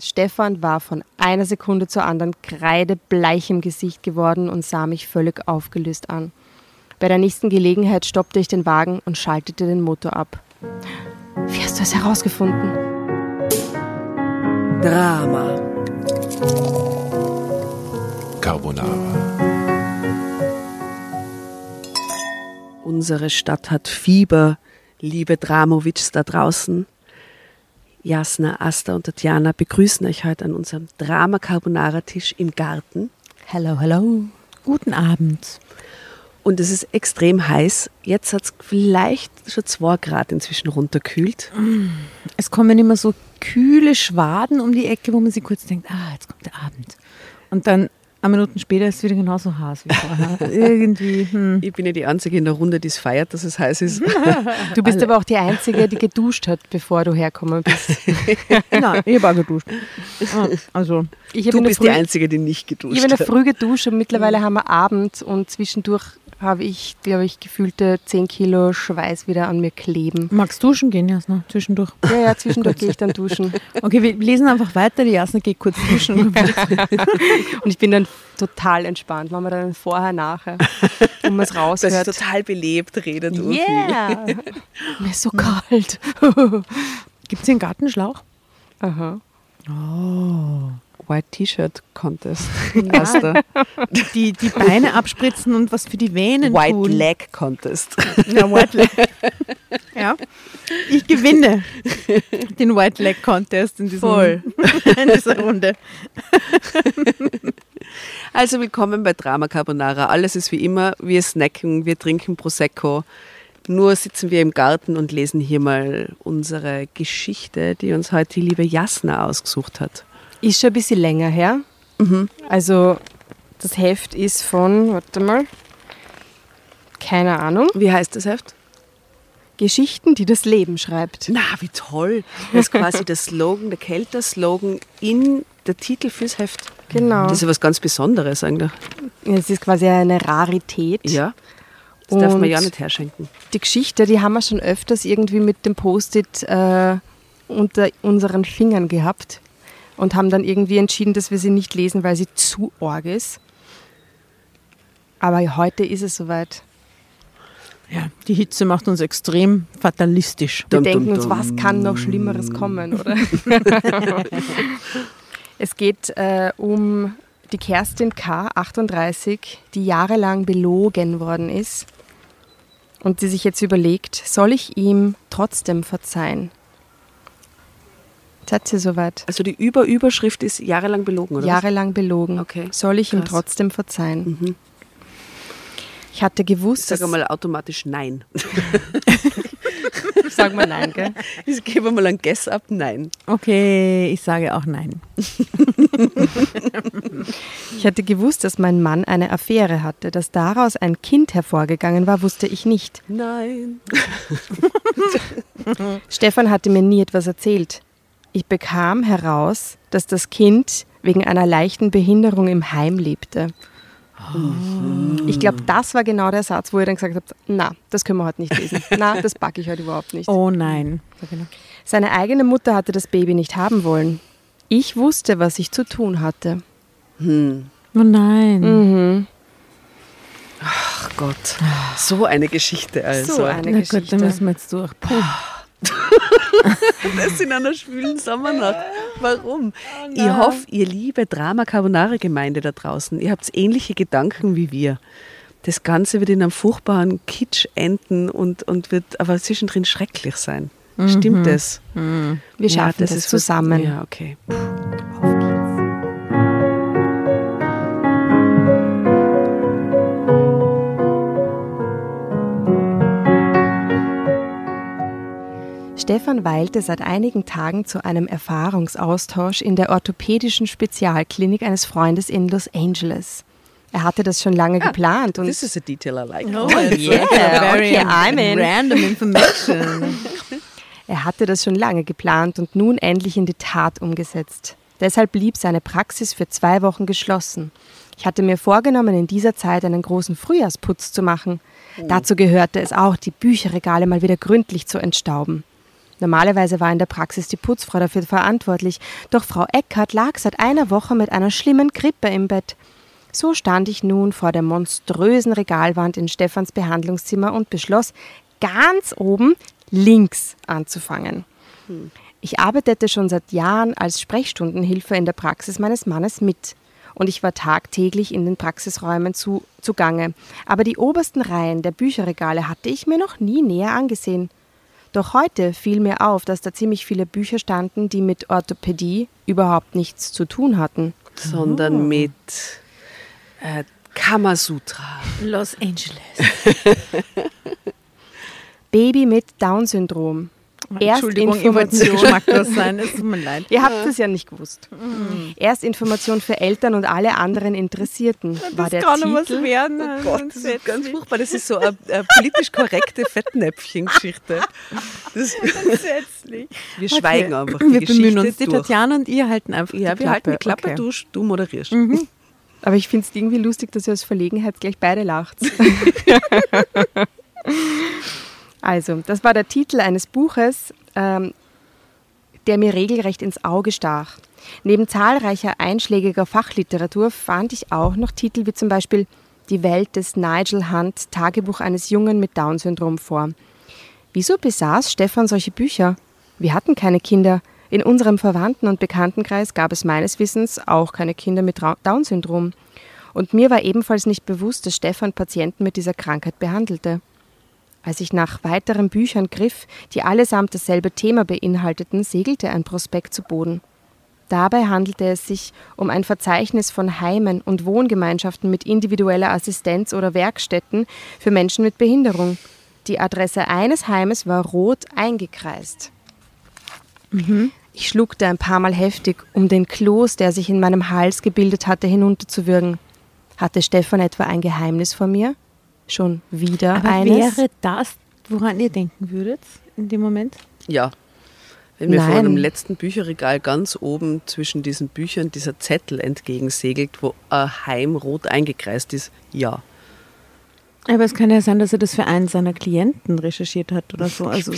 Stefan war von einer Sekunde zur anderen kreidebleich im Gesicht geworden und sah mich völlig aufgelöst an. Bei der nächsten Gelegenheit stoppte ich den Wagen und schaltete den Motor ab. Wie hast du es herausgefunden? Drama. Carbonara. Unsere Stadt hat Fieber, liebe Dramovics da draußen. Jasna, Asta und Tatjana begrüßen euch heute an unserem Drama Carbonara Tisch im Garten. Hello, hello. Guten Abend. Und es ist extrem heiß. Jetzt hat es vielleicht schon zwei Grad inzwischen runterkühlt. Es kommen immer so kühle Schwaden um die Ecke, wo man sich kurz denkt, ah, jetzt kommt der Abend. Und dann ein Minuten später ist es wieder genauso heiß wie vorher. Irgendwie. Hm. Ich bin ja die Einzige in der Runde, die es feiert, dass es heiß ist. Du bist aber auch die Einzige, die geduscht hat, bevor du hergekommen bist. Nein, ich habe auch geduscht. Ah, Also, Ich Du bist die Früh- Einzige, die nicht Ich geduscht habe in der hat. Früh geduscht und mittlerweile haben wir Abend und zwischendurch habe ich, glaube ich, gefühlte 10 Kilo Schweiß wieder an mir kleben. magst duschen gehen, Jasna, zwischendurch? Ja, ja, zwischendurch gehe ich dann duschen. Okay, wir lesen einfach weiter. Die Jasna geht kurz duschen. Und ich bin dann total entspannt. Machen wir dann vorher, nachher, wo man es Das ist raushört. total belebt, redet Urfi. Yeah! Mir ist so kalt. Gibt es hier einen Gartenschlauch? Aha. White T-Shirt Contest. Asta. Die, die Beine abspritzen und was für die Venen White tun. Leg Contest. Ja, White Leg. ja. Ich gewinne den White Leg Contest in, diesem, in dieser Runde. Also willkommen bei Drama Carbonara. Alles ist wie immer. Wir snacken, wir trinken Prosecco. Nur sitzen wir im Garten und lesen hier mal unsere Geschichte, die uns heute die liebe Jasna ausgesucht hat. Ist schon ein bisschen länger her. Also, das Heft ist von, warte mal, keine Ahnung, Wie heißt das Heft? Geschichten, die das Leben schreibt. Na, wie toll. Das ist quasi der Slogan, der Kelter-Slogan in der Titel fürs Heft. Genau. Das ist ja was ganz Besonderes eigentlich. Es ist quasi eine Rarität. Ja. Das darf man Und- ja nicht herschenken. Die Geschichte, die haben wir schon öfters irgendwie mit dem Post-it äh, unter unseren Fingern gehabt und haben dann irgendwie entschieden, dass wir sie nicht lesen, weil sie zu arg ist. Aber heute ist es soweit. Ja, die Hitze macht uns extrem fatalistisch. Wir Dum, denken dum, uns, dum. was kann noch Schlimmeres kommen, oder? es geht äh, um die Kerstin K., 38, die jahrelang belogen worden ist und die sich jetzt überlegt, soll ich ihm trotzdem verzeihen? Seid ihr soweit? Also die Überüberschrift ist jahrelang belogen, oder? was? Jahrelang belogen. Okay. Soll ich ihm Krass. trotzdem verzeihen? Mhm. Ich hatte gewusst, Sag dass... einmal automatisch nein. Sag mal nein, gell? Ich gebe mal ein Guess ab, nein. Okay, ich sage auch nein. Ich hatte gewusst, dass mein Mann eine Affäre hatte. Dass daraus ein Kind hervorgegangen war, wusste ich nicht. Nein. Stefan hatte mir nie etwas erzählt. Ich bekam heraus, dass das Kind wegen einer leichten Behinderung im Heim lebte. Ich glaube, das war genau der Satz, wo ihr dann gesagt habt, na, das können wir heute nicht lesen. Na, das packe ich heute überhaupt nicht. Oh nein. Seine eigene Mutter hatte das Baby nicht haben wollen. Ich wusste, was ich zu tun hatte. Hm. Oh nein. Mhm. Ach Gott. So eine Geschichte also. So eine Na gut, Geschichte. dann müssen wir jetzt durch. Puh. Das in einer schwülen Sommernacht. Warum? ich hoffe, ihr liebe Drama Carbonara Gemeinde da draußen, ihr habt ähnliche Gedanken wie wir. Das Ganze wird in einem furchtbaren Kitsch enden und, und wird aber zwischendrin schrecklich sein. Stimmt das? Wir schaffen das, ist was- zusammen. Ja, okay. Stefan weilte seit einigen Tagen zu einem Erfahrungsaustausch in der orthopädischen Spezialklinik eines Freundes in Los Angeles. Er hatte das schon lange geplant und This is a detail I like. Oh, yeah, very okay, I'm in. random information. er hatte das schon lange geplant und nun endlich in die Tat umgesetzt. Deshalb blieb seine Praxis für zwei Wochen geschlossen. Ich hatte mir vorgenommen, in dieser Zeit einen großen Frühjahrsputz zu machen. Dazu gehörte es auch, die Bücherregale mal wieder gründlich zu entstauben. Normalerweise war in der Praxis die Putzfrau dafür verantwortlich, doch Frau Eckert lag seit einer Woche mit einer schlimmen Grippe im Bett. So stand ich nun vor der monströsen Regalwand in Stefans Behandlungszimmer und beschloss, ganz oben links anzufangen. Ich arbeitete schon seit Jahren als Sprechstundenhilfe in der Praxis meines Mannes mit und ich war tagtäglich in den Praxisräumen zu, zugange. Aber die obersten Reihen der Bücherregale hatte ich mir noch nie näher angesehen. Doch heute fiel mir auf, dass da ziemlich viele Bücher standen, die mit Orthopädie überhaupt nichts zu tun hatten. Sondern mit äh, Kamasutra. Los Angeles. Baby mit Down-Syndrom. Entschuldigung, Erstinformation. geschmacklos sein, es tut mir leid. Ihr habt es ja nicht gewusst. Erstinformation für Eltern und alle anderen Interessierten war der kann noch was Titel. werden. Oh Gott, das ist ganz furchtbar. Das ist so eine, eine politisch korrekte Fettnäpfchen-Geschichte. Das- Grundsätzlich. Wir schweigen einfach. Die Wir bemühen Geschichte uns. Die durch. Tatjana und ihr halten einfach Ja, die wir halten die Klappe, Okay. du, du moderierst. Aber ich finde es irgendwie lustig, dass ihr aus Verlegenheit gleich beide lacht. Also, das war der Titel eines Buches, ähm, der mir regelrecht ins Auge stach. Neben zahlreicher einschlägiger Fachliteratur fand ich auch noch Titel wie zum Beispiel Die Welt des Nigel Hunt, Tagebuch eines Jungen mit Down-Syndrom vor. Wieso besaß Stefan solche Bücher? Wir hatten keine Kinder. In unserem Verwandten- und Bekanntenkreis gab es meines Wissens auch keine Kinder mit Down-Syndrom. Und mir war ebenfalls nicht bewusst, dass Stefan Patienten mit dieser Krankheit behandelte. Als ich nach weiteren Büchern griff, die allesamt dasselbe Thema beinhalteten, segelte ein Prospekt zu Boden. Dabei handelte es sich um ein Verzeichnis von Heimen und Wohngemeinschaften mit individueller Assistenz oder Werkstätten für Menschen mit Behinderung. Die Adresse eines Heimes war rot eingekreist. Ich schluckte ein paar Mal heftig, um den Kloß, der sich in meinem Hals gebildet hatte, hinunterzuwürgen. Hatte Stefan etwa ein Geheimnis vor mir? Schon wieder Aber eines? wäre das, woran ihr denken würdet in dem Moment? Ja. Wenn mir von Nein. einem letzten Bücherregal ganz oben zwischen diesen Büchern dieser Zettel entgegensegelt, wo ein Heim rot eingekreist ist, ja. Aber es kann ja sein, dass er das für einen seiner Klienten recherchiert hat oder so. Also,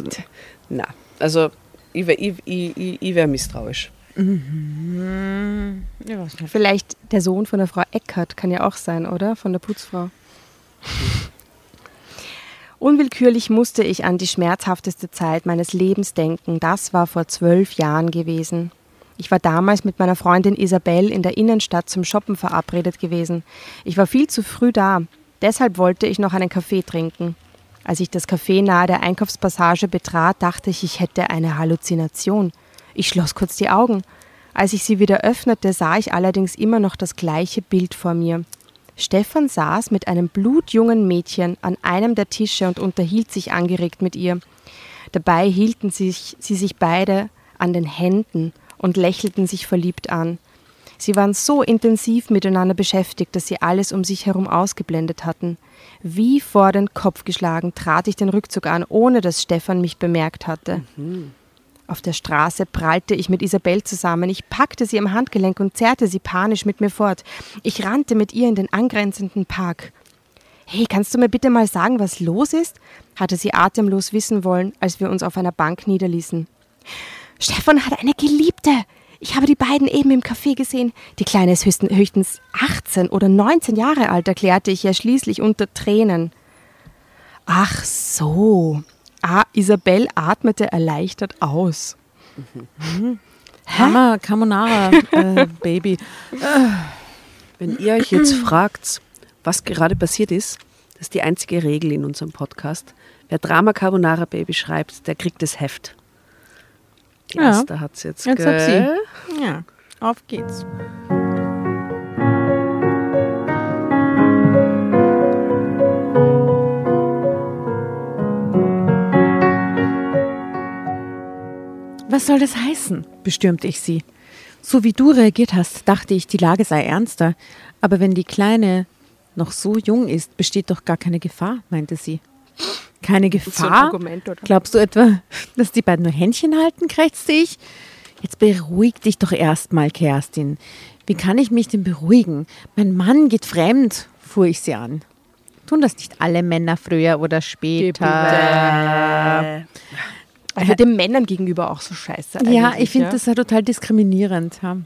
Na, also ich wäre ich, ich, ich, wär misstrauisch. nicht. Vielleicht der Sohn von der Frau Eckert kann ja auch sein, oder? Von der Putzfrau. Unwillkürlich musste ich an die schmerzhafteste Zeit meines Lebens denken. Das war vor zwölf Jahren gewesen. Ich war damals mit meiner Freundin Isabel in der Innenstadt zum Shoppen verabredet gewesen. Ich war viel zu früh da. Deshalb wollte ich noch einen Kaffee trinken. Als ich das Café nahe der Einkaufspassage betrat, dachte ich, ich hätte eine Halluzination. Ich schloss kurz die Augen. Als ich sie wieder öffnete, sah ich allerdings immer noch das gleiche Bild vor mir. Stefan saß mit einem blutjungen Mädchen an einem der Tische und unterhielt sich angeregt mit ihr. Dabei hielten sich, sie sich beide an den Händen und lächelten sich verliebt an. Sie waren so intensiv miteinander beschäftigt, dass sie alles um sich herum ausgeblendet hatten. Wie vor den Kopf geschlagen trat ich den Rückzug an, ohne dass Stefan mich bemerkt hatte. Auf der Straße prallte ich mit Isabel zusammen. Ich packte sie am Handgelenk und zerrte sie panisch mit mir fort. Ich rannte mit ihr in den angrenzenden Park. Hey, kannst du mir bitte mal sagen, was los ist? hatte sie atemlos wissen wollen, als wir uns auf einer Bank niederließen. Stefan hat eine Geliebte. Ich habe die beiden eben im Café gesehen. Die Kleine ist höchstens, höchstens 18 oder 19 Jahre alt, erklärte ich ja schließlich unter Tränen. Ach so. Ah, Isabel atmete erleichtert aus. Hammer, Carbonara, äh, Baby. Wenn ihr euch jetzt fragt, was gerade passiert ist, das ist die einzige Regel in unserem Podcast. Wer Drama Carbonara Baby schreibt, der kriegt das Heft. Die Ja. Asta hat's jetzt. Jetzt hat sie. Ja, auf geht's. Was soll das heißen? bestürmte ich sie. So wie du reagiert hast, dachte ich, die Lage sei ernster. Aber wenn die Kleine noch so jung ist, besteht doch gar keine Gefahr, meinte sie. Keine Gefahr? Argument, oder? Glaubst du etwa, dass die beiden nur Händchen halten, krächzte ich? Jetzt beruhig dich doch erstmal, Kerstin. Wie kann ich mich denn beruhigen? Mein Mann geht fremd, fuhr ich sie an. Tun das nicht alle Männer früher oder später? Also den Männern gegenüber auch so scheiße. Ja, ich finde ja. das ja total diskriminierend. Ja.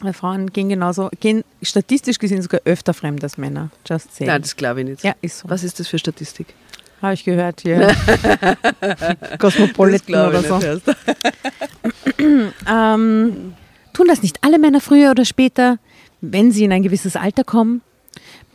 Weil Frauen gehen genauso, gehen statistisch gesehen sogar öfter fremd als Männer. Just saying. Nein, das glaube ich nicht. ja, ist so. Was ist das für Statistik? Habe ich gehört hier. Cosmopolitan oder so. Ähm, tun das nicht alle Männer früher oder später, wenn sie in ein gewisses Alter kommen?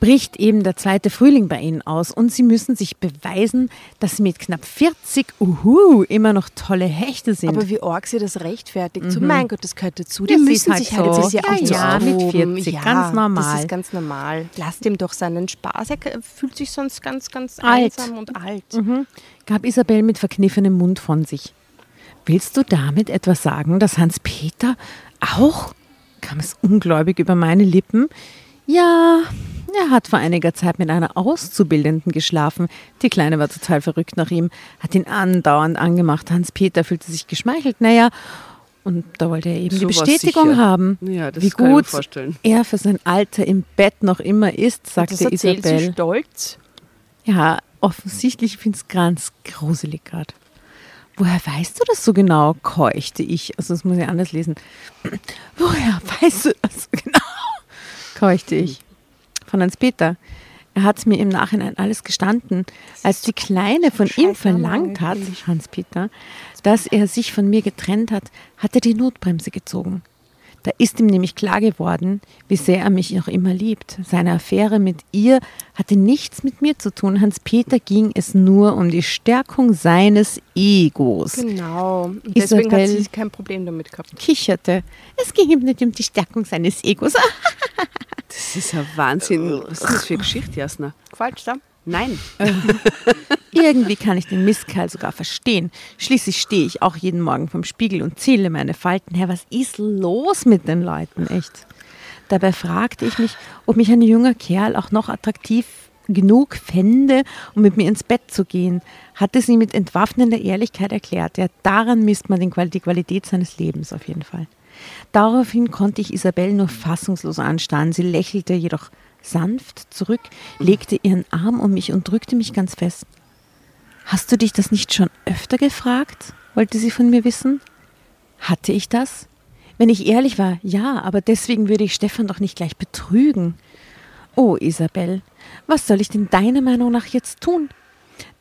Bricht eben der zweite Frühling bei ihnen aus und sie müssen sich beweisen, dass sie mit knapp 40 uhu, immer noch tolle Hechte sind. Aber wie arg sie das rechtfertigt. So, mein Gott, das gehört dazu. Die ist müssen halt sich halt, so. jetzt ja Ja, auch so ja, mit austoben. 40, ganz normal. Das ist ganz normal. Lasst ihm doch seinen Spaß. Er fühlt sich sonst ganz, ganz Alt. einsam und alt. gab Isabel mit verkniffenem Mund von sich. Willst du damit etwas sagen, dass Hans-Peter auch? kam es ungläubig über meine Lippen. Ja, er hat vor einiger Zeit mit einer Auszubildenden geschlafen. Die Kleine war total verrückt nach ihm, hat ihn andauernd angemacht. Hans-Peter fühlte sich geschmeichelt. Naja, und da wollte er eben So die Bestätigung sicher. haben, Ja, das wie gut vorstellen. er für sein Alter im Bett noch immer ist, Das sagte sie Isabel. stolz. Ja, offensichtlich finde ich es ganz gruselig gerade. Woher weißt du das so genau? keuchte ich. Also das muss ich anders lesen. Woher weißt du das so genau? keuchte ich. Von Hans-Peter. Er hat mir im Nachhinein alles gestanden, als die Kleine von ihm verlangt hat. Hans-Peter, dass er sich von mir getrennt hat, hat er die Notbremse gezogen. Da ist ihm nämlich klar geworden, wie sehr er mich noch immer liebt. Seine Affäre mit ihr hatte nichts mit mir zu tun. Hans-Peter ging es nur um die Stärkung seines Egos. Genau. Und deswegen Isabel- hat sie kein Problem damit gehabt. Kicherte. Es ging ihm nicht um die Stärkung seines Egos. Das ist ein Wahnsinn. Was ist das für eine Geschichte, Jasna? Falsch da? Nein. Irgendwie kann ich den Mistkerl sogar verstehen. Schließlich stehe ich auch jeden Morgen vom Spiegel und zähle meine Falten. Herr, was ist los mit den Leuten, echt? Dabei fragte ich mich, ob mich ein junger Kerl auch noch attraktiv genug fände, um mit mir ins Bett zu gehen, hatte sie mit entwaffnender Ehrlichkeit erklärt. Ja, daran misst man den Qual- die Qualität seines Lebens auf jeden Fall. Daraufhin konnte ich Isabel nur fassungslos anstarren. Sie lächelte jedoch sanft zurück, legte ihren Arm um mich und drückte mich ganz fest. Hast du dich das nicht schon öfter gefragt? wollte sie von mir wissen. Hatte ich das? Wenn ich ehrlich war, ja, aber deswegen würde ich Stefan doch nicht gleich betrügen. Oh, Isabel, was soll ich denn deiner Meinung nach jetzt tun?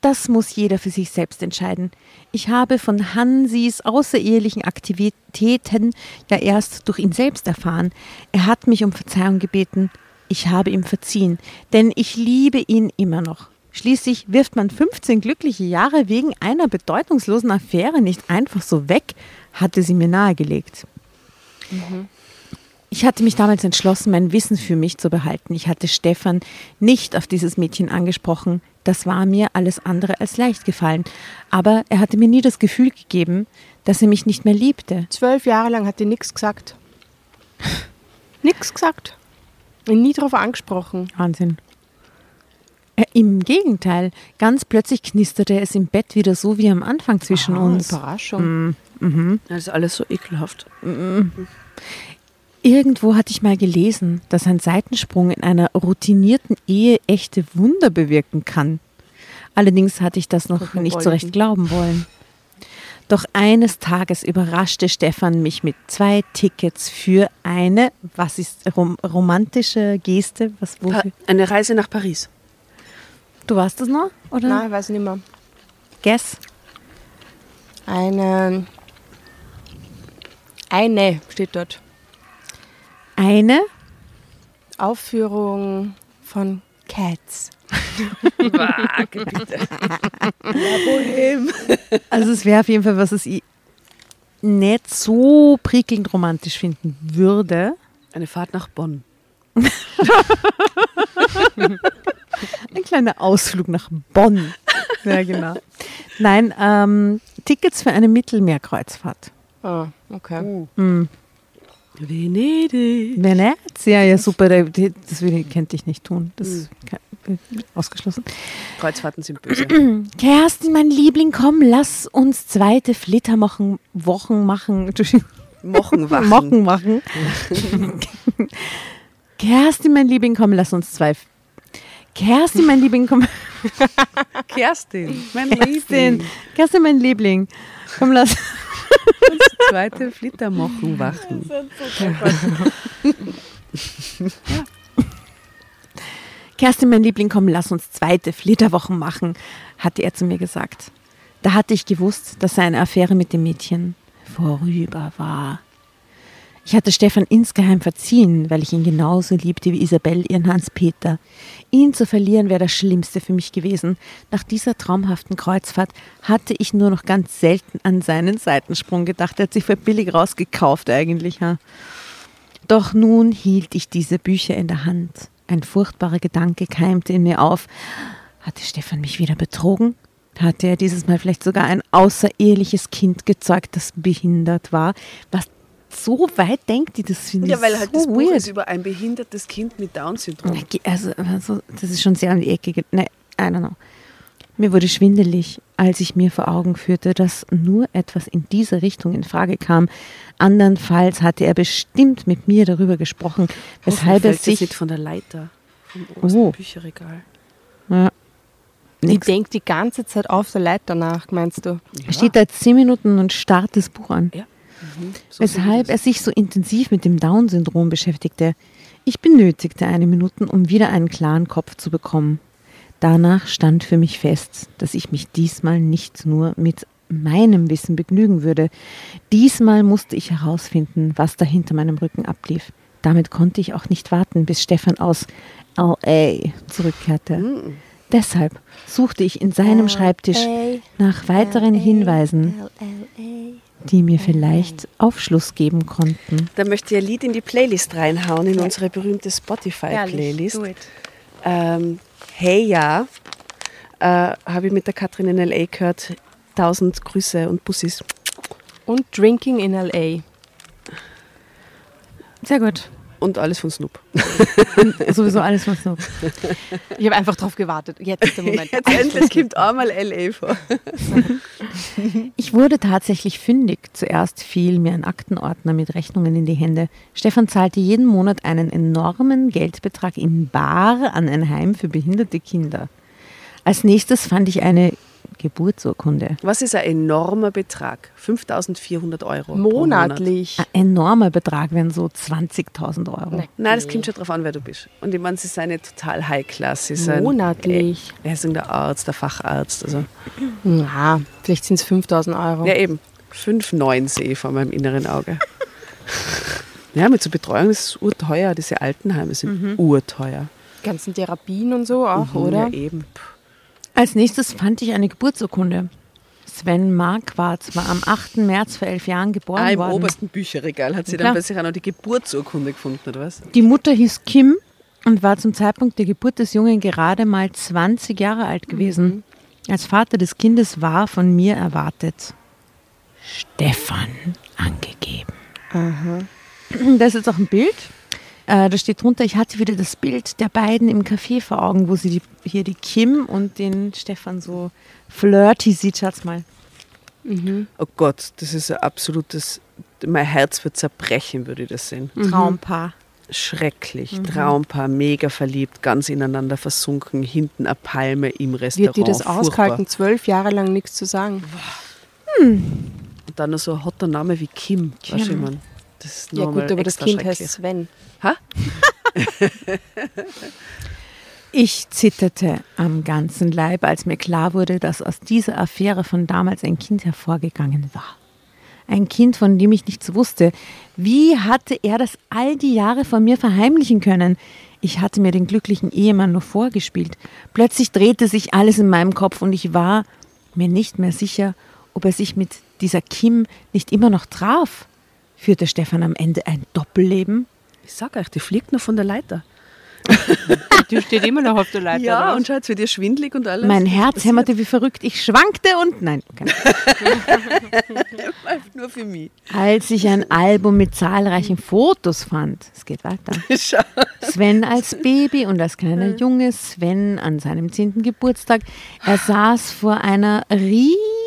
Das muss jeder für sich selbst entscheiden. Ich habe von Hansis außerehelichen Aktivitäten ja erst durch ihn selbst erfahren. Er hat mich um Verzeihung gebeten. Ich habe ihm verziehen, denn ich liebe ihn immer noch. Schließlich wirft man 15 glückliche Jahre wegen einer bedeutungslosen Affäre nicht einfach so weg, hatte sie mir nahegelegt. Ich hatte mich damals entschlossen, mein Wissen für mich zu behalten. Ich hatte Stefan nicht auf dieses Mädchen angesprochen. Das war mir alles andere als leicht gefallen. Aber er hatte mir nie das Gefühl gegeben, dass er mich nicht mehr liebte. Zwölf Jahre lang hat die nichts gesagt. Nichts gesagt. Und nie darauf angesprochen. Wahnsinn. Äh, Im Gegenteil, ganz plötzlich knisterte es im Bett wieder so wie am Anfang zwischen Ah, uns. Überraschung. Das ist alles so ekelhaft. Irgendwo hatte ich mal gelesen, dass ein Seitensprung in einer routinierten Ehe echte Wunder bewirken kann. Allerdings hatte ich das noch nicht so recht glauben wollen. Doch eines Tages überraschte Stefan mich mit zwei Tickets für eine, was ist rom romantische Geste? Was, wofür? eine Reise nach Paris. Du warst das noch? Oder? Nein, weiß nicht mehr. Guess? Eine. Eine steht dort. Eine? Aufführung von Cats. Also es wäre auf jeden Fall, was es ich nicht so prickelnd romantisch finden würde. Eine Fahrt nach Bonn. Ein kleiner Ausflug nach Bonn. Ja, genau. Nein, ähm, Tickets für eine Mittelmeerkreuzfahrt. Ah, okay. Venedig. Venezia, ja super, das könnte ich nicht tun. Das ist ke- ausgeschlossen. Kreuzfahrten sind böse. Kerstin, mein Liebling, komm, lass uns zweite Flitterwochen Wochen machen. Entschuldigung, Mochenwachen. Mocken machen. Kerstin, mein Liebling, komm, lass uns zwei. Kerstin, mein Liebling, komm. Kerstin, mein Kerstin, Liebling. Kerstin, mein Liebling. Komm, lass. Zweite Flittermochen wachen. Kerstin, mein Liebling, komm, lass uns zweite Flitterwochen machen, hatte er zu mir gesagt. Da hatte ich gewusst, dass seine Affäre mit dem Mädchen vorüber war. Ich hatte Stefan insgeheim verziehen, weil ich ihn genauso liebte wie Isabel ihren Hans-Peter. Ihn zu verlieren wäre das Schlimmste für mich gewesen. Nach dieser traumhaften Kreuzfahrt hatte ich nur noch ganz selten an seinen Seitensprung gedacht. Er hat sich für billig rausgekauft eigentlich. Ja. Doch nun hielt ich diese Bücher in der Hand. Ein furchtbarer Gedanke keimte in mir auf. Hatte Stefan mich wieder betrogen? Hatte er dieses Mal vielleicht sogar ein außereheliches Kind gezeugt, das behindert war? Was so weit denkt die, das finde ich Ja, weil halt so das Buch weird. ist über ein behindertes Kind mit Down-Syndrom. Also, also, das ist schon sehr an die Ecke. ge- Ne, I don't know. Mir wurde schwindelig, als ich mir vor Augen führte, dass nur etwas in diese Richtung in Frage kam. Andernfalls hatte er bestimmt mit mir darüber gesprochen, weshalb er das sich. nicht von der Leiter vom obersten Oh. Bücherregal. Ja, Die nix. denkt die ganze Zeit auf der Leiter nach, meinst du? Er steht da zehn Minuten und starrt das Buch an. Ja. Mhm. So weshalb er sich so intensiv mit dem Down-Syndrom beschäftigte. Ich benötigte eine Minute, um wieder einen klaren Kopf zu bekommen. Danach stand für mich fest, dass ich mich diesmal nicht nur mit meinem Wissen begnügen würde. Diesmal musste ich herausfinden, was da hinter meinem Rücken ablief. Damit konnte ich auch nicht warten, bis Stefan aus LA zurückkehrte. Deshalb suchte ich in seinem Schreibtisch nach weiteren Hinweisen, die mir vielleicht Aufschluss geben konnten. Da möchte ich ein Lied in die Playlist reinhauen, in unsere berühmte Spotify-Playlist. Ähm, hey ja, äh, habe ich mit der Katrin in L.A. gehört. Tausend Grüße und Bussis. Und Drinking in L.A. Sehr gut. Und alles von Snoop. Sowieso alles, was noch. Ich habe einfach drauf gewartet. Jetzt ist der Moment. Jetzt endlich kommt einmal L.A. vor. Ich wurde tatsächlich fündig. Zuerst fiel mir ein Aktenordner mit Rechnungen in die Hände. Stefan zahlte jeden Monat einen enormen Geldbetrag in Bar an ein Heim für behinderte Kinder. Als nächstes fand ich eine Geburtsurkunde. Was ist ein enormer Betrag? 5400 Euro. pro Monat. Monatlich. Ein enormer Betrag wären so 20.000 Euro. Nein, das kommt schon drauf an, wer du bist. Und ich meine, sie sind nicht total High-Class. Monatlich. Wer ist denn der Arzt, der Facharzt? Also, Ja, vielleicht sind es 5000 Euro. ja, eben. 5,9 sehe ich vor meinem inneren Auge. ja, mit so Betreuung ist es urteuer. Diese Altenheime sind urteuer. Die ganzen Therapien und so auch, Mhm, oder? Ja, eben. Puh. Als nächstes fand ich eine Geburtsurkunde. Sven Marquardt war am 8. März vor elf Jahren geboren Ah, im worden. obersten Bücherregal hat sie Klar. dann plötzlich auch noch die Geburtsurkunde gefunden, oder was? Die Mutter hieß Kim und war zum Zeitpunkt der Geburt des Jungen gerade mal 20 Jahre alt gewesen. Als Vater des Kindes war von mir erwartet Stefan angegeben. Da ist jetzt auch ein Bild. Äh, da steht drunter, ich hatte wieder das Bild der beiden im Café vor Augen, wo sie die, hier die Kim und den Stefan so flirty sieht. Schaut's mal. Oh Gott, das ist ein absolutes. Mein Herz wird zerbrechen, würde ich das sehen. Traumpaar. Schrecklich. Traumpaar, mega verliebt, ganz ineinander versunken, hinten eine Palme im Restaurant. Wird dir das Furchtbar. ausgehalten, zwölf Jahre lang nichts zu sagen? Und dann noch so ein hotter Name wie Kim. Kim. Weißt du, ich mein, das ist Ja gut, aber das Kind heißt. Sven. Ha? Ich zitterte am ganzen Leib, als mir klar wurde, dass aus dieser Affäre von damals ein Kind hervorgegangen war. Ein Kind, von dem ich nichts wusste. Wie hatte er das all die Jahre von mir verheimlichen können? Ich hatte mir den glücklichen Ehemann nur vorgespielt. Plötzlich drehte sich alles in meinem Kopf und ich war mir nicht mehr sicher, ob er sich mit dieser Kim nicht immer noch traf. Führte Stefan am Ende ein Doppelleben? Ich sag euch, die fliegt noch von der Leiter. Die steht immer noch auf der Leiter. Ja, oder? und schaut, wird ihr schwindlig und alles. Mein Herz passiert? hämmerte wie verrückt. Ich schwankte und nein. Okay. Nur für mich. Als ich ein Album mit zahlreichen Fotos fand, es geht weiter. Sven als Baby und als kleiner Junge, Sven an seinem 10. Geburtstag. Er saß vor einer riesigen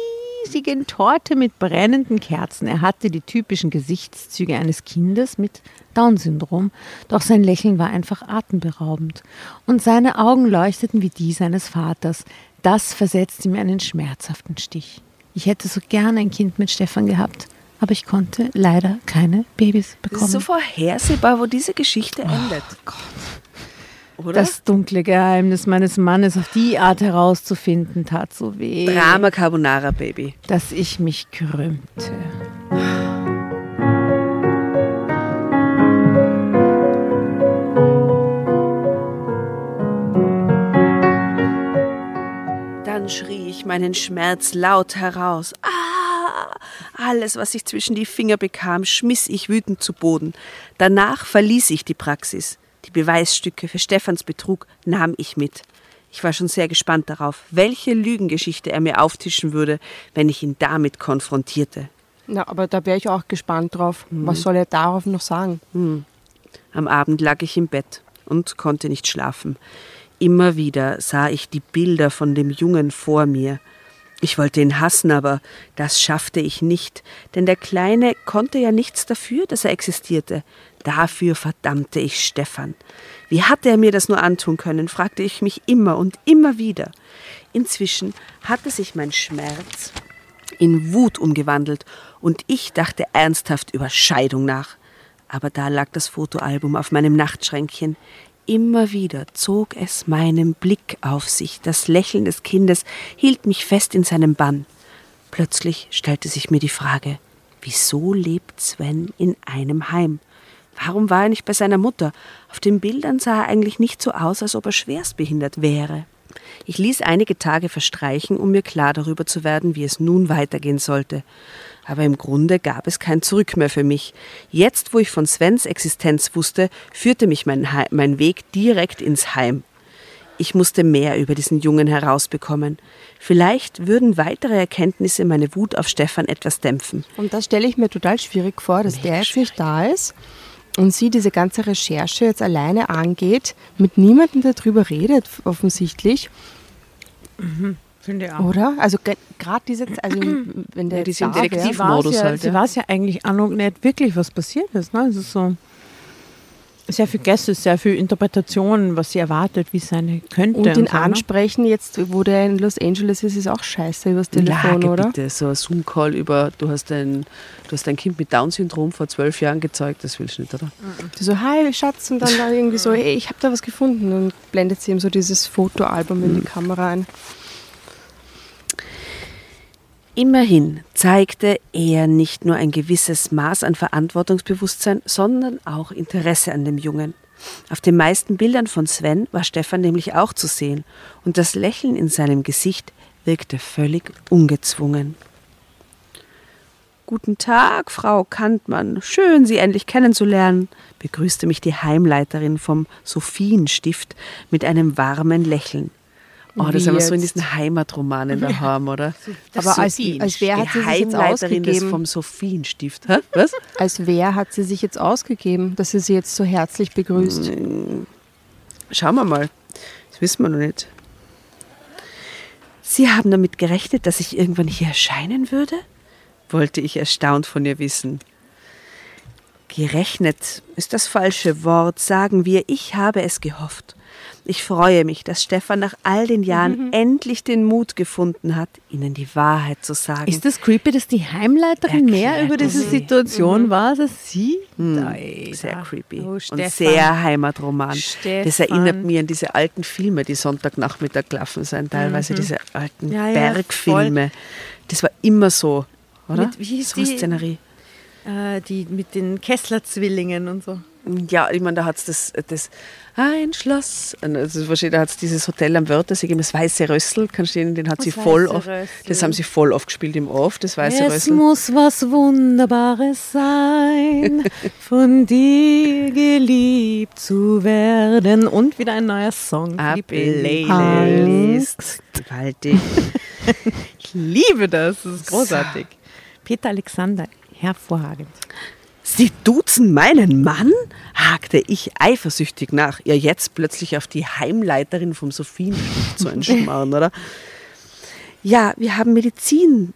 riesigen Torte mit brennenden Kerzen. Er hatte die typischen Gesichtszüge eines Kindes mit Down-Syndrom, doch sein Lächeln war einfach atemberaubend. Und seine Augen leuchteten wie die seines Vaters. Das versetzte mir einen schmerzhaften Stich. Ich hätte so gern ein Kind mit Stefan gehabt, aber ich konnte leider keine Babys Das ist bekommen. so vorhersehbar, wo diese Geschichte endet. Oder? Das dunkle Geheimnis meines Mannes auf die Art herauszufinden, tat so weh, Drama Carbonara Baby. dass ich mich krümmte. Dann schrie ich meinen Schmerz laut heraus. Ah! Alles, was ich zwischen die Finger bekam, schmiss ich wütend zu Boden. Danach verließ ich die Praxis. Die Beweisstücke für Stefans Betrug nahm ich mit. Ich war schon sehr gespannt darauf, welche Lügengeschichte er mir auftischen würde, wenn ich ihn damit konfrontierte. Na, aber da wäre ich auch gespannt drauf. Was soll er darauf noch sagen? Am Abend lag ich im Bett und konnte nicht schlafen. Immer wieder sah ich die Bilder von dem Jungen vor mir. Ich wollte ihn hassen, aber das schaffte ich nicht, denn der Kleine konnte ja nichts dafür, dass er existierte. Dafür verdammte ich Stefan. Wie hatte er mir das nur antun können, fragte ich mich immer und immer wieder. Inzwischen hatte sich mein Schmerz in Wut umgewandelt und ich dachte ernsthaft über Scheidung nach. Aber da lag das Fotoalbum auf meinem Nachtschränkchen. Immer wieder zog es meinen Blick auf sich. Das Lächeln des Kindes hielt mich fest in seinem Bann. Plötzlich stellte sich mir die Frage, wieso lebt Sven in einem Heim? Warum war er nicht bei seiner Mutter? Auf den Bildern sah er eigentlich nicht so aus, als ob er schwerstbehindert wäre. Ich ließ einige Tage verstreichen, um mir klar darüber zu werden, wie es nun weitergehen sollte. Aber im Grunde gab es kein Zurück mehr für mich. Jetzt, wo ich von Svens Existenz wusste, führte mich mein, Hei- mein Weg direkt ins Heim. Ich musste mehr über diesen Jungen herausbekommen. Vielleicht würden weitere Erkenntnisse meine Wut auf Stefan etwas dämpfen. Und das stelle ich mir total schwierig vor, dass der jetzt nicht da ist und sie diese ganze Recherche jetzt alleine angeht, mit niemandem darüber redet, offensichtlich, Finde ich oder? Also gerade diese, also wenn der Ja, jetzt da Detektiv- wäre, Sie weiß Modus ja, halt, sie ja. weiß ja eigentlich auch noch nicht wirklich, was passiert ist. Ne? Es ist so sehr viel Gäste, sehr viel Interpretation, was sie erwartet, wie es sein könnte. und ihn so, ne? ansprechen, jetzt wo der in Los Angeles ist, ist auch scheiße übers Telefon, Lage oder? bitte, so ein Zoom-Call über, du hast, ein, du hast ein Kind mit Down-Syndrom vor zwölf Jahren gezeugt, das willst du nicht, oder? Die so, hi Schatz, und dann da irgendwie so, hey, ich habe da was gefunden. Und blendet sie ihm so dieses Fotoalbum in die Kamera ein. Immerhin zeigte er nicht nur ein gewisses Maß an Verantwortungsbewusstsein, sondern auch Interesse an dem Jungen. Auf den meisten Bildern von Sven war Stefan nämlich auch zu sehen, und das Lächeln in seinem Gesicht wirkte völlig ungezwungen. Guten Tag, Frau Kantmann. Schön, Sie endlich kennenzulernen, begrüßte mich die Heimleiterin vom Sophienstift mit einem warmen Lächeln. Oh, das haben wir so in diesen Heimatromanen daheim, oder? Aber als, als wer hat die sie sich jetzt ausgegeben? vom Sophienstift. Hä? Was? Als wer hat sie sich jetzt ausgegeben, dass sie sie jetzt so herzlich begrüßt? Schauen wir mal. Das wissen wir noch nicht. Sie haben damit gerechnet, dass ich irgendwann hier erscheinen würde? wollte ich erstaunt von ihr wissen. Gerechnet ist das falsche Wort, sagen wir, ich habe es gehofft. Ich freue mich, dass Stefan nach all den Jahren endlich den Mut gefunden hat, Ihnen die Wahrheit zu sagen. Ist das creepy, dass die Heimleiterin mehr Erklärte über diese sie. Situation weiß als sie? Sehr creepy Oh, und sehr Heimatroman. Das Stefan. erinnert mich an diese alten Filme, die Sonntagnachmittag gelaufen sind, teilweise diese alten Mhm. Ja, ja, Bergfilme. Das war immer so, oder? Mit- wie hieß so die? Szenerie. Äh, die mit den Kessler-Zwillingen und so. Ja, ich meine, da hat es das, das ein Schloss, also da hat es dieses Hotel am Wörthersee gegeben, das Weiße Rössel, kannst du den, den hat Das sie voll oft, das haben sie voll oft gespielt im Off, das Weiße es Rössel. muss was Wunderbares sein, von dir geliebt zu werden. Und wieder ein neuer Song Ab die Playlist. Gewaltig. Ich liebe das, das ist großartig. Peter Alexander, hervorragend. Sie duzen meinen Mann? hakte ich eifersüchtig nach, ihr jetzt plötzlich auf die Heimleiterin vom Sophienstift zu entschmarren, oder? Ja, wir haben Medizin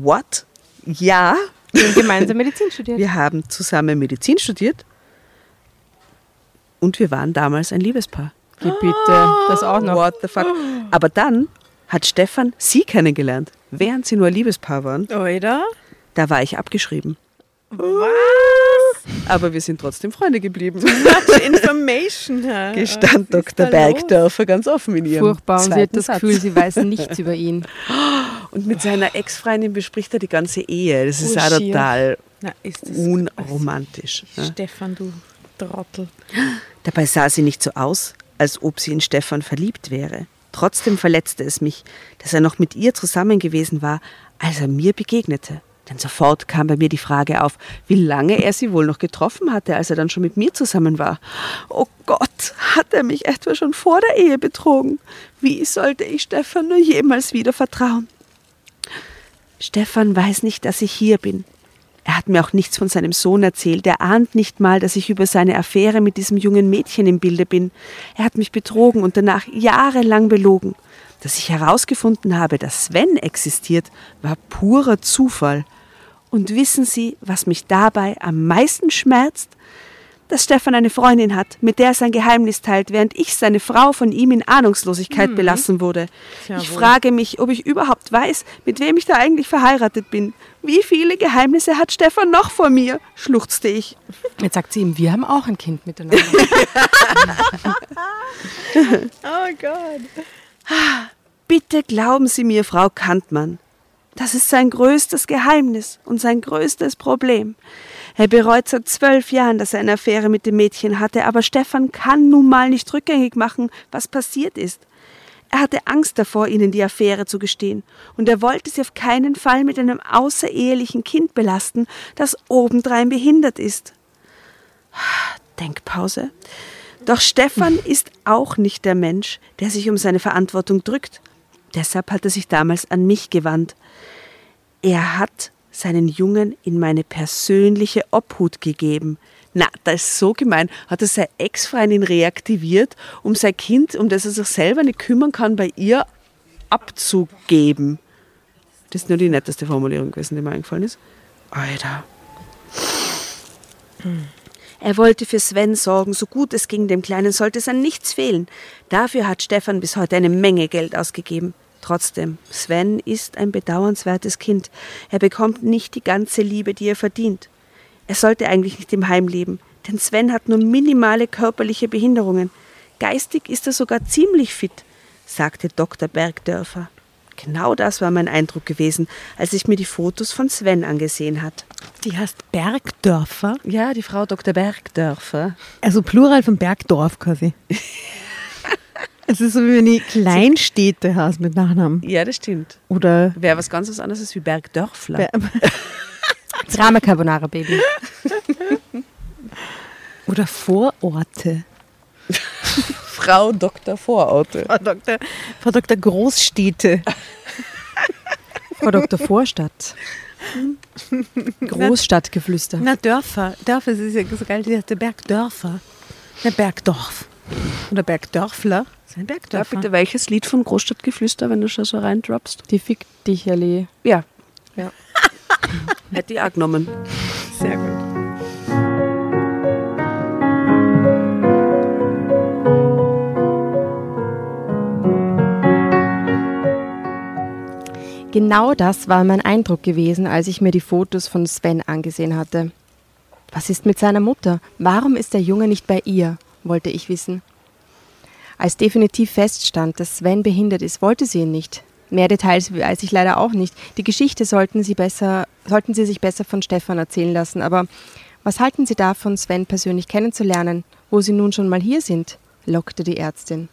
What? Ja, Wir haben gemeinsam Medizin studiert. wir haben zusammen Medizin studiert und wir waren damals ein Liebespaar. Bitte, das auch noch. What the fuck? Aber dann hat Stefan sie kennengelernt, während sie nur ein Liebespaar waren. Oder? Da war ich abgeschrieben. Aber wir sind trotzdem Freunde geblieben. Information. Herr. Gestand Dr. Bergdörfer ganz offen in ihrem Furchtbar und sie hat das Satz. Gefühl, sie weiß nichts über ihn. Und mit seiner Ex-Freundin bespricht er die ganze Ehe. Das ist Oh, auch total Na, ist das unromantisch. ne? Stefan, du Trottel. Dabei sah sie nicht so aus, als ob sie in Stefan verliebt wäre. Trotzdem verletzte es mich, dass er noch mit ihr zusammen gewesen war, als er mir begegnete. Denn sofort kam bei mir die Frage auf, wie lange er sie wohl noch getroffen hatte, als er dann schon mit mir zusammen war. Oh Gott, hat er mich etwa schon vor der Ehe betrogen? Wie sollte ich Stefan nur jemals wieder vertrauen? Stefan weiß nicht, dass ich hier bin. Er hat mir auch nichts von seinem Sohn erzählt. Er ahnt nicht mal, dass ich über seine Affäre mit diesem jungen Mädchen im Bilde bin. Er hat mich betrogen und danach jahrelang belogen. Dass ich herausgefunden habe, dass Sven existiert, war purer Zufall. Und wissen Sie, was mich dabei am meisten schmerzt? Dass Stefan eine Freundin hat, mit der er sein Geheimnis teilt, während ich seine Frau von ihm in Ahnungslosigkeit belassen wurde. ich frage mich, ob ich überhaupt weiß, mit wem ich da eigentlich verheiratet bin. Wie viele Geheimnisse hat Stefan noch vor mir? schluchzte ich. Jetzt sagt sie ihm, wir haben auch ein Kind miteinander. Oh Gott. Bitte glauben Sie mir, Frau Kantmann. Das ist sein größtes Geheimnis und sein größtes Problem. Er bereut seit zwölf Jahren, dass er eine Affäre mit dem Mädchen hatte, aber Stefan kann nun mal nicht rückgängig machen, was passiert ist. Er hatte Angst davor, ihnen die Affäre zu gestehen, und er wollte sie auf keinen Fall mit einem außerehelichen Kind belasten, das obendrein behindert ist. Denkpause. Doch Stefan ist auch nicht der Mensch, der sich um seine Verantwortung drückt. Deshalb hat er sich damals an mich gewandt. Er hat seinen Jungen in meine persönliche Obhut gegeben. Na, das ist so gemein. Hat er seine Ex-Freundin reaktiviert, um sein Kind, um das er sich selber nicht kümmern kann, bei ihr abzugeben. Das ist nur die netteste Formulierung gewesen, die mir eingefallen ist. Alter. Er wollte für Sven sorgen, so gut es ging, dem Kleinen sollte es an nichts fehlen. Dafür hat Stefan bis heute eine Menge Geld ausgegeben. Trotzdem, Sven ist ein bedauernswertes Kind. Er bekommt nicht die ganze Liebe, die er verdient. Er sollte eigentlich nicht im Heim leben, denn Sven hat nur minimale körperliche Behinderungen. Geistig ist er sogar ziemlich fit, sagte Dr. Bergdörfer. Genau das war mein Eindruck gewesen, als ich mir die Fotos von Sven angesehen hat. Die heißt Bergdörfer. Ja, die Frau Dr. Bergdörfer. Also Plural von Bergdorf quasi. Es ist so, wie wenn ich Kleinstädte hast mit Nachnamen. Ja, das stimmt. Oder Wäre was ganz was anderes als wie Bergdörfler. Ber- Drama Carbonara Baby. oder Vororte. Frau Dr. Vororte. Frau Dr. Frau Dr. Großstädte. Frau Dr. Vorstadt. Großstadtgeflüster. Na, Dörfer. Dörfer, das ist ja so geil, die der Bergdörfer. Na, Bergdorf. Oder Bergdörfler. Das ist ein Ja, Bergdörfer. bitte, welches Lied von Großstadtgeflüster, wenn du schon so reindroppst? Die Fick dich Allee. Ja. Ja. Hätte ich auch genommen. Sehr gut. Genau das war mein Eindruck gewesen, als ich mir die Fotos von Sven angesehen hatte. Was ist mit seiner Mutter? Warum ist der Junge nicht bei ihr? wollte ich wissen. Als definitiv feststand, dass Sven behindert ist, wollte sie ihn nicht. Mehr Details weiß ich leider auch nicht. Die Geschichte sollten Sie, besser, sollten Sie sich besser von Stefan erzählen lassen. Aber was halten Sie davon, Sven persönlich kennenzulernen, wo Sie nun schon mal hier sind? lockte die Ärztin.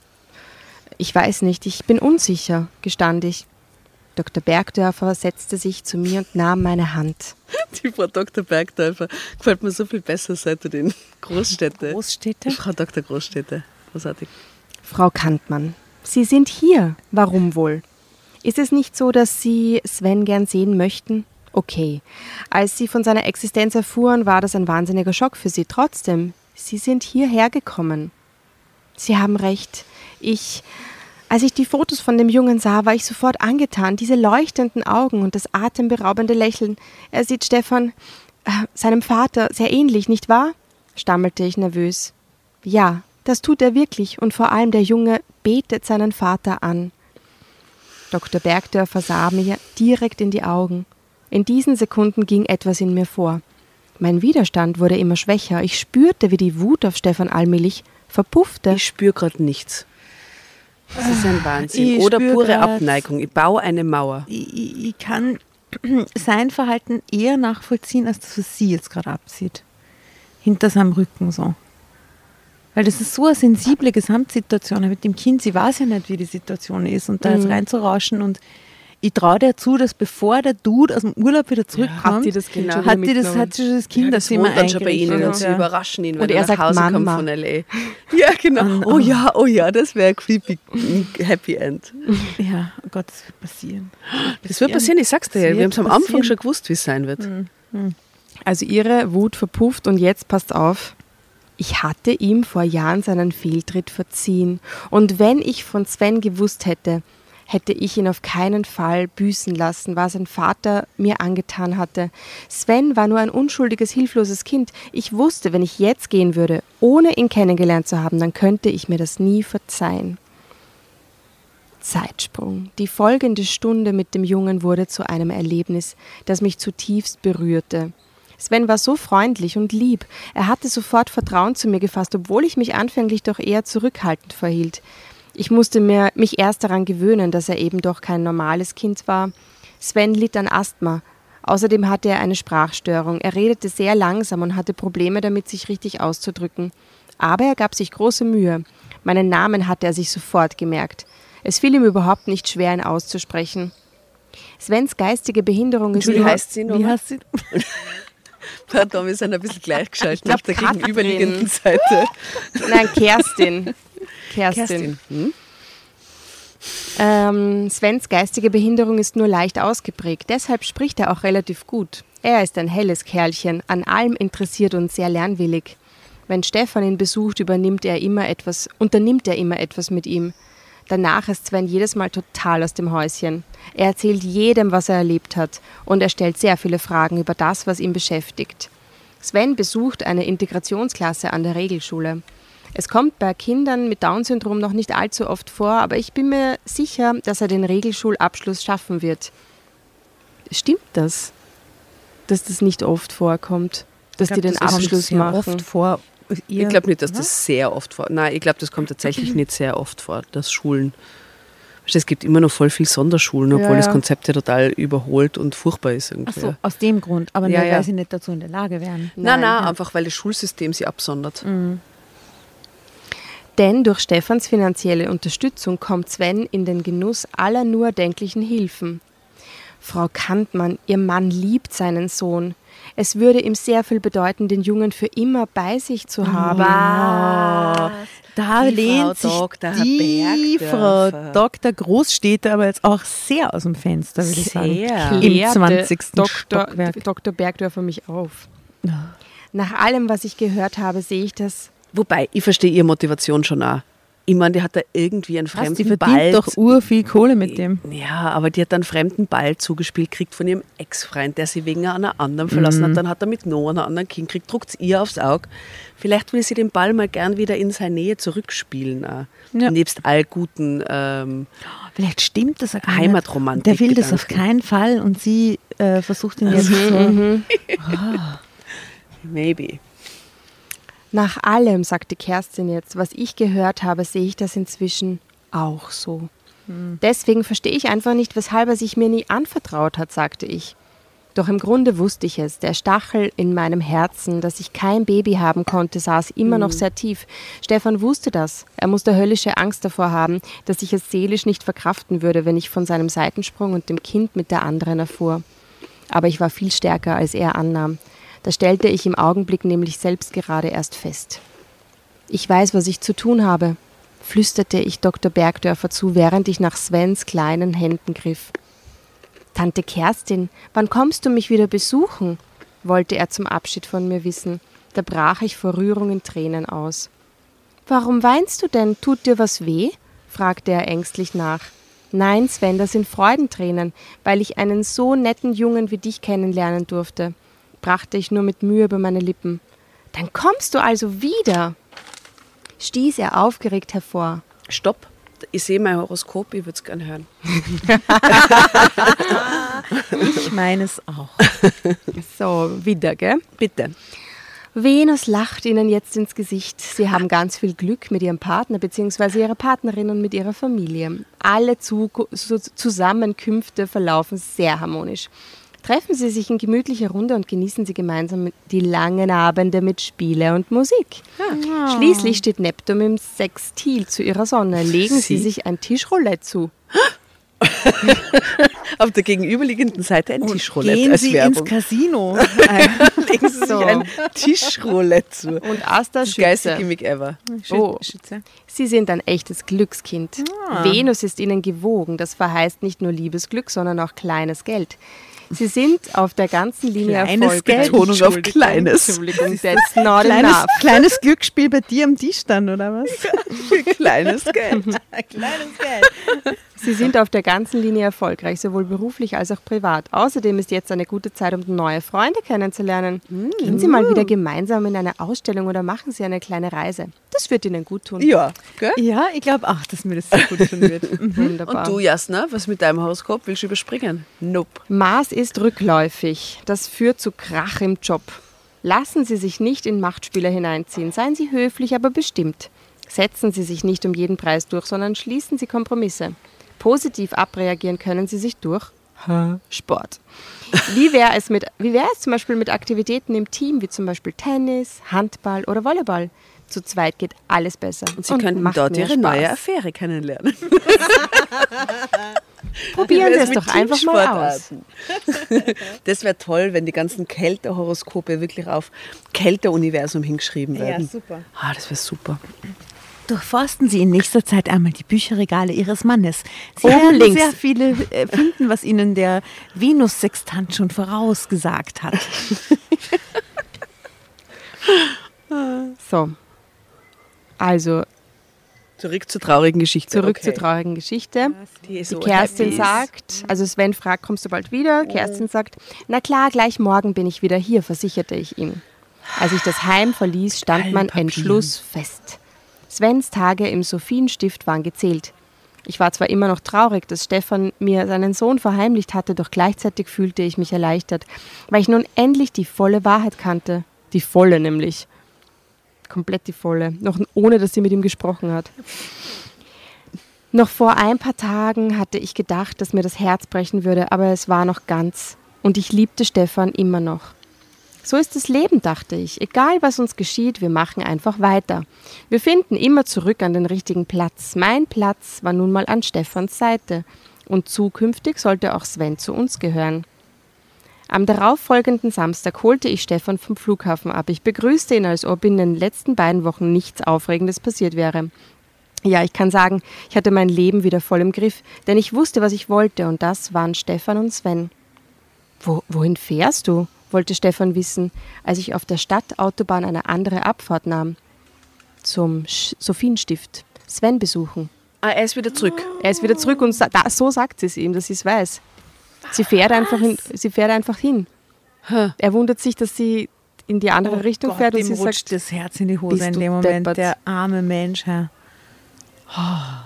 Ich weiß nicht, ich bin unsicher, gestand ich. Dr. Bergdörfer setzte sich zu mir und nahm meine Hand. Die Frau Dr. Bergdörfer gefällt mir so viel besser seit du den Großstädte. Großstädte? Frau Dr. Großstädte. Großartig. Frau Kantmann, Sie sind hier. Warum wohl? Ist es nicht so, dass Sie Sven gern sehen möchten? Okay. Als Sie von seiner Existenz erfuhren, war das ein wahnsinniger Schock für Sie. Trotzdem, Sie sind hierher gekommen. Sie haben recht. Ich. Als ich die Fotos von dem Jungen sah, war ich sofort angetan. Diese leuchtenden Augen und das atemberaubende Lächeln. Er sieht Stefan, äh, seinem Vater, sehr ähnlich, nicht wahr? stammelte ich nervös. Ja, das tut er wirklich und vor allem der Junge betet seinen Vater an. Dr. Bergdörfer sah mir direkt in die Augen. In diesen Sekunden ging etwas in mir vor. Mein Widerstand wurde immer schwächer. Ich spürte, wie die Wut auf Stefan allmählich verpuffte. Ich spüre gerade nichts. Das ist ein Wahnsinn. Ich Oder pure grad- Abneigung. Ich baue eine Mauer. Ich, ich, ich kann sein Verhalten eher nachvollziehen, als das, was sie jetzt gerade absieht. Hinter seinem Rücken so. Weil das ist so eine sensible Gesamtsituation mit dem Kind. Sie weiß ja nicht, wie die Situation ist. Und da jetzt reinzurauschen und ich traue dir zu, dass bevor der Dude aus dem Urlaub wieder zurückkommt, hat die das Kind Genau. schon hat, die das, hat sie das Kind Ja, das das immer wohnt dann schon bei ihnen und eingerichtet. sie Ja. überraschen ihn, wenn Und er er nach sagt Hause kommt Mama. von L.A. Ja, genau. Oh ja, oh ja, das wäre creepy. Happy End. ja, oh Gott, das wird passieren. Das wird passieren, ich sag's dir. Ja. Wir haben es am Anfang schon gewusst, wie es sein wird. Also ihre Wut verpufft und jetzt passt auf. Ich hatte ihm vor Jahren seinen Fehltritt verziehen. Und wenn ich von Sven gewusst hätte, hätte ich ihn auf keinen Fall büßen lassen, was sein Vater mir angetan hatte. Sven war nur ein unschuldiges, hilfloses Kind. Ich wusste, wenn ich jetzt gehen würde, ohne ihn kennengelernt zu haben, dann könnte ich mir das nie verzeihen. Zeitsprung. Die folgende Stunde mit dem Jungen wurde zu einem Erlebnis, das mich zutiefst berührte. Sven war so freundlich und lieb. Er hatte sofort Vertrauen zu mir gefasst, obwohl ich mich anfänglich doch eher zurückhaltend verhielt. Ich musste mir, mich erst daran gewöhnen, dass er eben doch kein normales Kind war. Sven litt an Asthma. Außerdem hatte er eine Sprachstörung. Er redete sehr langsam und hatte Probleme damit, sich richtig auszudrücken. Aber er gab sich große Mühe. Meinen Namen hatte er sich sofort gemerkt. Es fiel ihm überhaupt nicht schwer, ihn auszusprechen. Svens geistige Behinderung ist Wie heißt sie Wie nochmal? heißt sie? Pardon, wir sind ein bisschen gleichgeschaltet glaub, auf der Katrin. gegenüberliegenden Seite. Nein, Kerstin. Kerstin. Kerstin. Hm? Ähm, Svens geistige Behinderung ist nur leicht ausgeprägt, deshalb spricht er auch relativ gut. Er ist ein helles Kerlchen, an allem interessiert und sehr lernwillig. Wenn Stefan ihn besucht, übernimmt er immer etwas, unternimmt er immer etwas mit ihm. Danach ist Sven jedes Mal total aus dem Häuschen. Er erzählt jedem, was er erlebt hat, und er stellt sehr viele Fragen über das, was ihn beschäftigt. Sven besucht eine Integrationsklasse an der Regelschule. Es kommt bei Kindern mit Down-Syndrom noch nicht allzu oft vor, aber ich bin mir sicher, dass er den Regelschulabschluss schaffen wird. Stimmt das? Dass das nicht oft vorkommt? Dass die den das Abschluss machen? Oft vor. Ich glaube nicht, dass das sehr oft vor. Nein, ich glaube, das kommt tatsächlich nicht sehr oft vor, dass Schulen. Weißt du, Es gibt immer noch voll viel Sonderschulen, obwohl Ja, das ja. Konzept ja total überholt und furchtbar ist Ach irgendwie. so, aus dem Grund. Aber nur, ja. weil sie nicht dazu in der Lage wären. Nein, Nein. nein, einfach weil das Schulsystem sie absondert. Denn durch Stefans finanzielle Unterstützung kommt Sven in den Genuss aller nur erdenklichen Hilfen. Frau Kantmann, ihr Mann liebt seinen Sohn. Es würde ihm sehr viel bedeuten, den Jungen für immer bei sich zu haben. Da Die lehnt Frau sich Dr. die. Frau Dr. Großstädter aber jetzt auch sehr aus dem Fenster, würde ich sagen. Sehr. Im Klärte 20. Dr. Stockwerk. Dr. Bergdörfer mich auf. Nach allem, was ich gehört habe, sehe ich das. Wobei, ich verstehe ihre Motivation schon auch. Ich meine, die hat da irgendwie einen Was, fremden die verdient Ball. doch ur viel Kohle mit dem. Ja, aber die hat einen fremden Ball zugespielt, kriegt von ihrem Ex-Freund, der sie wegen einer anderen verlassen hat. Dann hat er mit Noah einen anderen Kind gekriegt, druckt es ihr aufs Auge. Vielleicht will sie den Ball mal gern wieder in seine Nähe zurückspielen. Auch. Ja. Nebst all guten ähm, Vielleicht stimmt das gar nicht. Heimatromantik. Der will das auf Gedanken. keinen Fall und sie äh, versucht ihn jetzt so. Maybe. Nach allem, sagte Kerstin jetzt, was ich gehört habe, sehe ich das inzwischen auch so. Deswegen verstehe ich einfach nicht, weshalb er sich mir nie anvertraut hat, sagte ich. Doch im Grunde wusste ich es. Der Stachel in meinem Herzen, dass ich kein Baby haben konnte, saß immer noch sehr tief. Stefan wusste das. Er musste höllische Angst davor haben, dass ich es seelisch nicht verkraften würde, wenn ich von seinem Seitensprung und dem Kind mit der anderen erfuhr. Aber ich war viel stärker, als er annahm. Das stellte ich im Augenblick nämlich selbst gerade erst fest. Ich weiß, was ich zu tun habe, flüsterte ich Dr. Bergdörfer zu, während ich nach Svens kleinen Händen griff. Tante Kerstin, wann kommst du mich wieder besuchen? wollte er zum Abschied von mir wissen. Da brach ich vor Rührung in Tränen aus. Warum weinst du denn? Tut dir was weh? fragte er ängstlich nach. Nein, Sven, das sind Freudentränen, weil ich einen so netten Jungen wie dich kennenlernen durfte, brachte ich nur mit Mühe über meine Lippen. Dann kommst du also wieder, stieß er aufgeregt hervor. Stopp. Ich sehe mein Horoskop, ich würde es gerne hören. Ich meine es auch. So, wieder, gell? Bitte. Venus lacht Ihnen jetzt ins Gesicht. Sie haben ganz viel Glück mit Ihrem Partner bzw. Ihrer Partnerin und mit Ihrer Familie. Alle Zu Zu Zusammenkünfte verlaufen sehr harmonisch. Treffen Sie sich in gemütlicher Runde und genießen Sie gemeinsam die langen Abende mit Spiele und Musik. Schließlich steht Neptun im Sextil zu Ihrer Sonne. Legen Sie, Sie? sich ein Tischroulette zu. Auf der gegenüberliegenden Seite ein Tischroulette Gehen als Sie Werbung. ins Casino. Legen Sie So. sich ein Tischroulette zu. Und Asta Das geilste Schütze. Gimmick ever. Oh. Schütze. Sie sind ein echtes Glückskind. Venus ist Ihnen gewogen. Das verheißt nicht nur Liebesglück, sondern auch kleines Geld. Sie sind auf der ganzen Linie Kleines erfolgreich. Betonung auf kleines. Entschuldigung, that's not Kleines, enough. kleines Glücksspiel bei dir am Tisch dann, oder was? Kleines Geld. kleines Geld. Sie sind auf der ganzen Linie erfolgreich, sowohl beruflich als auch privat. Außerdem ist jetzt eine gute Zeit, um neue Freunde kennenzulernen. Gehen Sie mal wieder gemeinsam in eine Ausstellung oder machen Sie eine kleine Reise. Das wird Ihnen gut tun. Ja, gell? Ja, ich glaube auch, dass mir das sehr gut tun wird. Wunderbar. Und du, Jasna, was mit deinem Horoskop? Willst du überspringen? Nope. Mars ist rückläufig. Das führt zu Krach im Job. Lassen Sie sich nicht in Machtspiele hineinziehen. Seien Sie höflich, aber bestimmt. Setzen Sie sich nicht um jeden Preis durch, sondern schließen Sie Kompromisse. Positiv abreagieren können Sie sich durch Sport. Wie wäre es, mit- wie wäre es zum Beispiel mit Aktivitäten im Team, wie zum Beispiel Tennis, Handball oder Volleyball? Zu zweit geht alles besser. Und sie könnten macht dort ihre Spaß. neue Affäre kennenlernen. Probieren Sie es doch einfach mal aus. Das wäre toll, wenn die ganzen Kältehoroskope wirklich auf Kälteuniversum hingeschrieben werden. super. Ah, das wäre super. Durchforsten Sie in nächster Zeit einmal die Bücherregale Ihres Mannes. Sie Oben werden links. sehr viele äh, finden, was Ihnen der Venus-Sextant schon vorausgesagt hat. So. Also, Zurück zur traurigen Geschichte. zurück okay. zur traurigen Geschichte. Die, Die Kerstin sagt, also Sven fragt, kommst du bald wieder? Kerstin sagt, na klar, gleich morgen bin ich wieder hier, versicherte ich ihm. Als ich das Heim verließ, stand mein. Entschluss fest. Svens Tage im Sophienstift waren gezählt. Ich war zwar immer noch traurig, dass Stefan mir seinen Sohn verheimlicht hatte, doch gleichzeitig fühlte ich mich erleichtert, weil ich nun endlich die volle Wahrheit kannte. Die volle nämlich. Komplett die volle. Noch ohne, dass sie mit ihm gesprochen hat. Noch vor ein paar Tagen hatte ich gedacht, dass mir das Herz brechen würde, aber es war noch ganz. Und ich liebte Stefan immer noch. So ist das Leben, dachte ich. Egal was uns geschieht, wir machen einfach weiter. Wir finden immer zurück an den richtigen Platz. Mein Platz war nun mal an Stefans Seite. Und zukünftig sollte auch Sven zu uns gehören. Am darauffolgenden Samstag holte ich Stefan vom Flughafen ab. Ich begrüßte ihn, als ob in den letzten beiden Wochen nichts Aufregendes passiert wäre. Ja, ich kann sagen, ich hatte mein Leben wieder voll im Griff, denn ich wusste, was ich wollte, und das waren Stefan und Sven. Wo, wohin fährst du? Wollte Stefan wissen, als ich auf der Stadtautobahn eine andere Abfahrt nahm. Zum Sophienstift. Sven besuchen. Ah, er ist wieder zurück. Er ist wieder zurück und da, so sagt sie es ihm, dass sie es weiß. Sie fährt, einfach hin, sie fährt einfach hin. Hä. Er wundert sich, dass sie in die andere Richtung fährt und sie rutscht sagt, das Herz in die Hose in dem Moment. deppert. Der arme Mensch, Herr.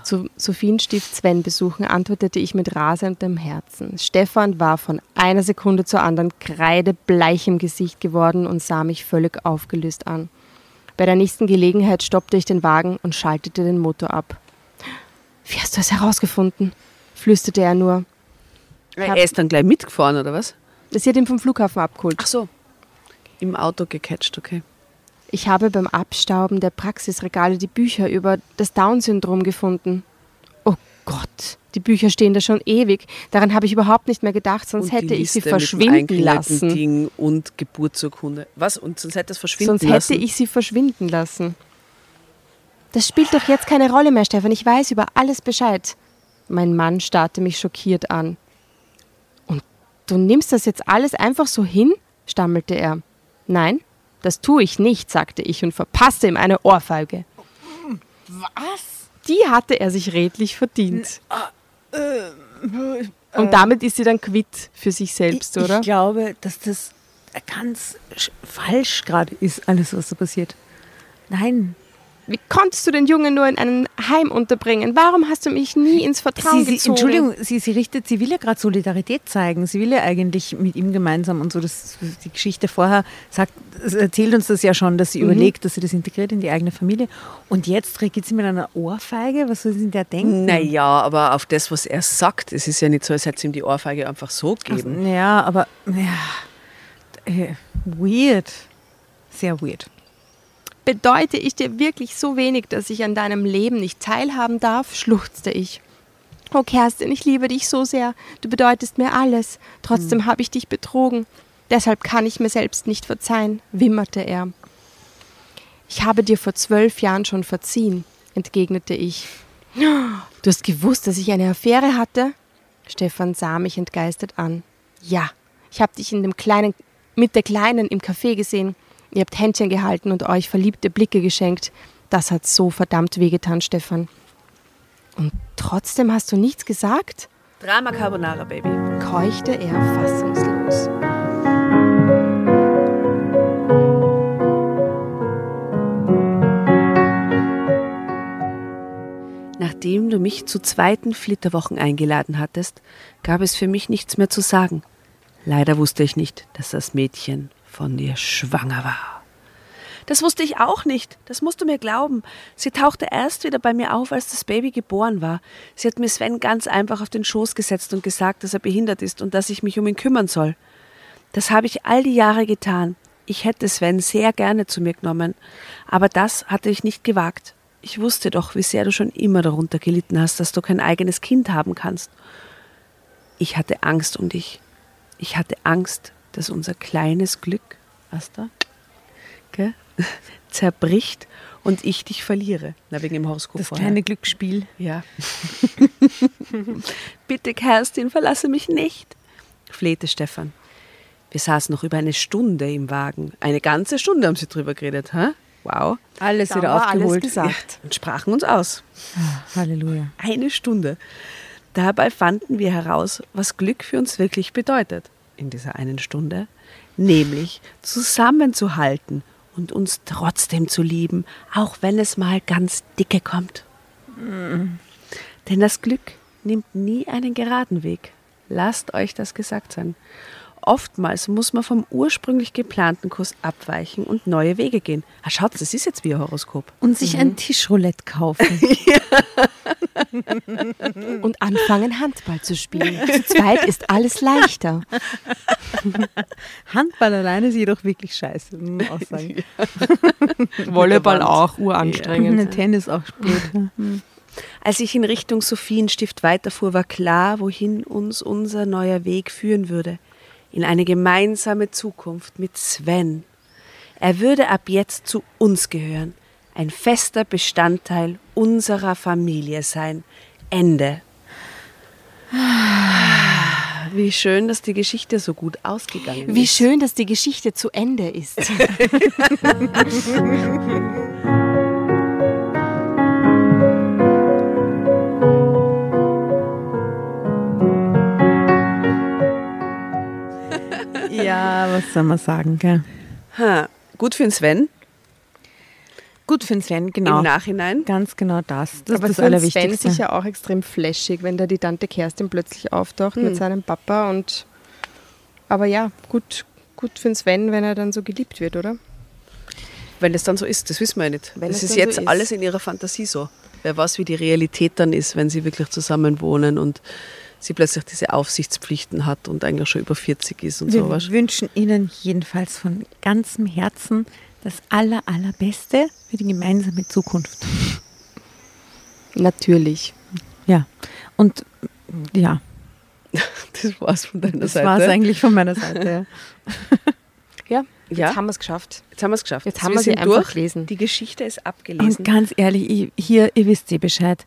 Zu Sophienstift Sven besuchen, antwortete ich mit rasendem Herzen. Stefan war von einer Sekunde zur anderen kreidebleich im Gesicht geworden und sah mich völlig aufgelöst an. Bei der nächsten Gelegenheit stoppte ich den Wagen und schaltete den Motor ab. Wie hast du es herausgefunden? flüsterte er nur. Er ist dann gleich mitgefahren, oder was? Sie hat ihn vom Flughafen abgeholt. Ach so. Im Auto gecatcht, okay. Ich habe beim Abstauben der Praxisregale die Bücher über das Down-Syndrom gefunden. Oh Gott, die Bücher stehen da schon ewig. Daran habe ich überhaupt nicht mehr gedacht, sonst hätte ich sie verschwinden lassen. Ding und Geburtsurkunde. Was? Und sonst hätte es verschwinden Sonst lassen? hätte ich sie verschwinden lassen. Das spielt doch jetzt keine Rolle mehr, Stefan. Ich weiß über alles Bescheid. Mein Mann starrte mich schockiert an. Und du nimmst das jetzt alles einfach so hin? stammelte er. Nein, das tue ich nicht, sagte ich und verpasste ihm eine Ohrfeige. Was? die hatte er sich redlich verdient. Und damit ist sie dann quitt für sich selbst, ich, oder? Ich glaube, dass das ganz sch- falsch gerade ist, alles, was da passiert. Nein. Wie konntest du den Jungen nur in einem Heim unterbringen? Warum hast du mich nie ins Vertrauen Sie, sie, gezogen? Entschuldigung, sie, sie richtet, sie will ja gerade Solidarität zeigen. Sie will ja eigentlich mit ihm gemeinsam und so. Das, die Geschichte vorher sagt, es erzählt uns das ja schon, dass sie Mhm. überlegt, dass sie das integriert in die eigene Familie. Und jetzt reagiert sie mit einer Ohrfeige. Was soll sie denn der denken? Naja, aber auf das, was er sagt, es ist ja nicht so, als hätte es ihm die Ohrfeige einfach so gegeben. Ja, aber ja, äh, weird. Sehr weird. Bedeute ich dir wirklich so wenig, dass ich an deinem Leben nicht teilhaben darf? schluchzte ich. Oh Kerstin, ich liebe dich so sehr. Du bedeutest mir alles. Trotzdem habe ich dich betrogen. Deshalb kann ich mir selbst nicht verzeihen, wimmerte er. Ich habe dir vor zwölf Jahren schon verziehen, entgegnete ich. Du hast gewusst, dass ich eine Affäre hatte? Stefan sah mich entgeistert an. Ja, ich habe dich in dem kleinen, mit der Kleinen im Café gesehen. Ihr habt Händchen gehalten und euch verliebte Blicke geschenkt. Das hat so verdammt wehgetan, Stefan. Und trotzdem hast du nichts gesagt? Drama Carbonara, Baby. keuchte er fassungslos. Nachdem du mich zu zweiten Flitterwochen eingeladen hattest, gab es für mich nichts mehr zu sagen. Leider wusste ich nicht, dass das Mädchen von dir schwanger war. Das wusste ich auch nicht. Das musst du mir glauben. Sie tauchte erst wieder bei mir auf, als das Baby geboren war. Sie hat mir Sven ganz einfach auf den Schoß gesetzt und gesagt, dass er behindert ist und dass ich mich um ihn kümmern soll. Das habe ich all die Jahre getan. Ich hätte Sven sehr gerne zu mir genommen, aber das hatte ich nicht gewagt. Ich wusste doch, wie sehr du schon immer darunter gelitten hast, dass du kein eigenes Kind haben kannst. Ich hatte Angst um dich. Ich hatte Angst, dass unser kleines Glück, was da, gell, zerbricht und ich dich verliere. Na, wegen dem Horoskop Das vorher. kleine Glücksspiel. Ja. Bitte, Kerstin, verlasse mich nicht, flehte Stefan. Wir saßen noch über eine Stunde im Wagen. Eine ganze Stunde haben sie drüber geredet, hä? Wow. Alles Dann wieder war alles aufgeholt. gesagt. Und sprachen uns aus. Halleluja. Eine Stunde. Dabei fanden wir heraus, was Glück für uns wirklich bedeutet. In dieser einen Stunde. Nämlich zusammenzuhalten und uns trotzdem zu lieben, auch wenn es mal ganz dicke kommt. Denn das Glück nimmt nie einen geraden Weg. Lasst euch das gesagt sein. Oftmals muss man vom ursprünglich geplanten Kurs abweichen und neue Wege gehen. Ah, schaut, das ist jetzt wie ein Horoskop. Und sich ein Tischroulette kaufen. Und anfangen, Handball zu spielen. Zu zweit ist alles leichter. Handball alleine ist jedoch wirklich scheiße, auch sagen. Volleyball auch uranstrengend. Tennis auch blöd. Als ich in Richtung Sophienstift weiterfuhr, war klar, wohin uns unser neuer Weg führen würde. In eine gemeinsame Zukunft mit Sven. Er würde ab jetzt zu uns gehören, ein fester Bestandteil unserer Familie sein. Ende. Wie schön, dass die Geschichte so gut ausgegangen Wie ist. schön, dass die Geschichte zu Ende ist. Ja, was soll man sagen, gell? Ha, gut für den Sven Gut für den Sven, genau. im Nachhinein. Ganz genau das. Das Aber ist das für den Sven Allerwichtigste. sicher auch extrem flashig, wenn da die Tante Kerstin plötzlich auftaucht mit seinem Papa und aber ja, gut, gut für den Sven, wenn er dann so geliebt wird, oder? Wenn es dann so ist, das wissen wir ja nicht. Wenn das es ist dann so jetzt ist. alles in ihrer Fantasie so. Wer weiß, wie die Realität dann ist, wenn sie wirklich zusammen wohnen und sie plötzlich diese Aufsichtspflichten hat und eigentlich schon über 40 ist und Wir sowas. wünschen Ihnen jedenfalls von ganzem Herzen das aller, allerbeste für die gemeinsame Zukunft. Natürlich. Ja. Und ja, Das war's von deiner das Seite. war es eigentlich von meiner Seite. Ja. Ja, Ja. jetzt haben wir es geschafft. Jetzt haben wir es geschafft. Jetzt haben wir sie sind einfach gelesen. Die Geschichte ist abgelesen. Und ganz ehrlich, ich, hier, ihr wisst eh Bescheid.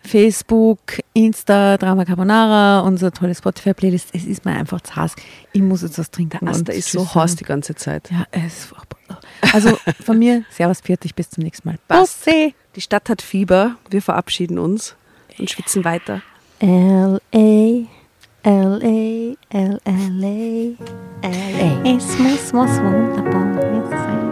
Facebook, Insta, Drama Carbonara, unser tolles Spotify-Playlist. Es ist mir einfach zu heiß. Ich muss jetzt was trinken. Der Asta und ist so heiß die ganze Zeit. Ja, es ist furchtbar. Also von mir, Servus, Pfiat bis zum nächsten Mal. Passt. Die Stadt hat Fieber. Wir verabschieden uns und schwitzen weiter. L.A. L.A. L.L.A. L.A. Es muss was Wunderbares